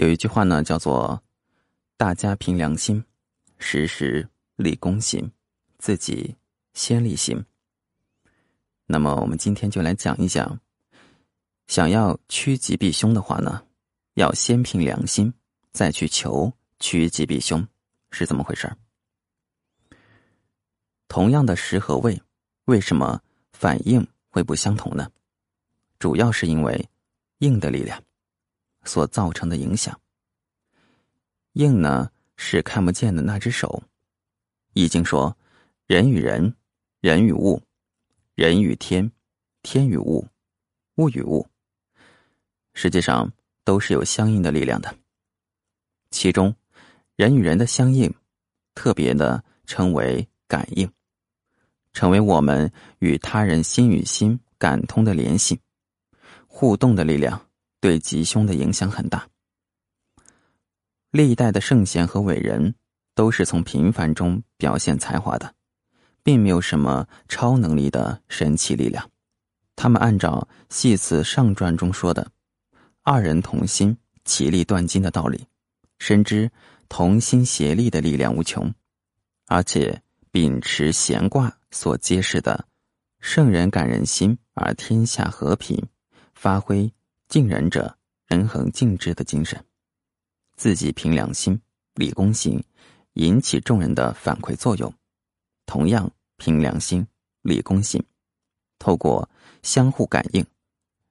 有一句话呢，叫做“大家凭良心，时时立公心，自己先立心”。那么，我们今天就来讲一讲，想要趋吉避凶的话呢，要先凭良心，再去求趋吉避凶，是怎么回事儿？同样的时和位，为什么反应会不相同呢？主要是因为应的力量所造成的影响。应呢是看不见的那只手，《易经》说：“人与人，人与物。”人与天，天与物，物与物，实际上都是有相应的力量的。其中，人与人的相应，特别的称为感应，成为我们与他人心与心感通的联系，互动的力量对吉凶的影响很大。历代的圣贤和伟人，都是从平凡中表现才华的。并没有什么超能力的神奇力量，他们按照《系辞上传》中说的“二人同心，其利断金”的道理，深知同心协力的力量无穷，而且秉持闲卦所揭示的“圣人感人心而天下和平”，发挥敬人者人恒敬之的精神，自己凭良心立公行，引起众人的反馈作用。同样凭良心立公信，透过相互感应，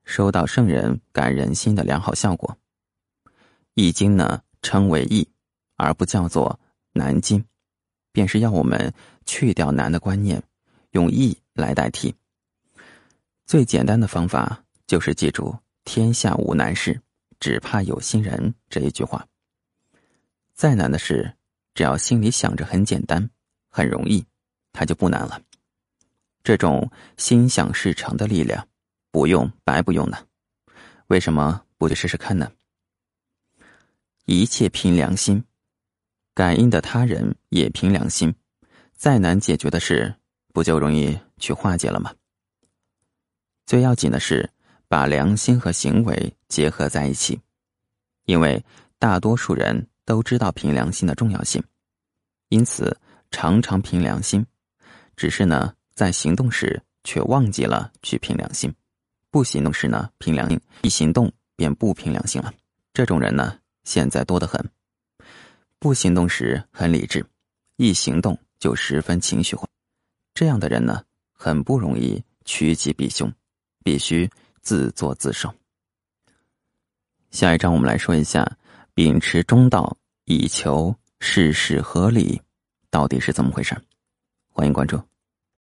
收到圣人感人心的良好效果。易经呢称为易，而不叫做难经，便是要我们去掉难的观念，用易来代替。最简单的方法就是记住“天下无难事，只怕有心人”这一句话。再难的事，只要心里想着很简单，很容易。它就不难了。这种心想事成的力量，不用白不用呢？为什么不去试试看呢？一切凭良心，感应的他人也凭良心，再难解决的事，不就容易去化解了吗？最要紧的是把良心和行为结合在一起，因为大多数人都知道凭良心的重要性，因此常常凭良心。只是呢，在行动时却忘记了去凭良心，不行动时呢凭良心，一行动便不凭良心了。这种人呢，现在多得很。不行动时很理智，一行动就十分情绪化。这样的人呢，很不容易趋吉避凶，必须自作自受。下一章我们来说一下，秉持中道以求事事合理，到底是怎么回事？欢迎关注。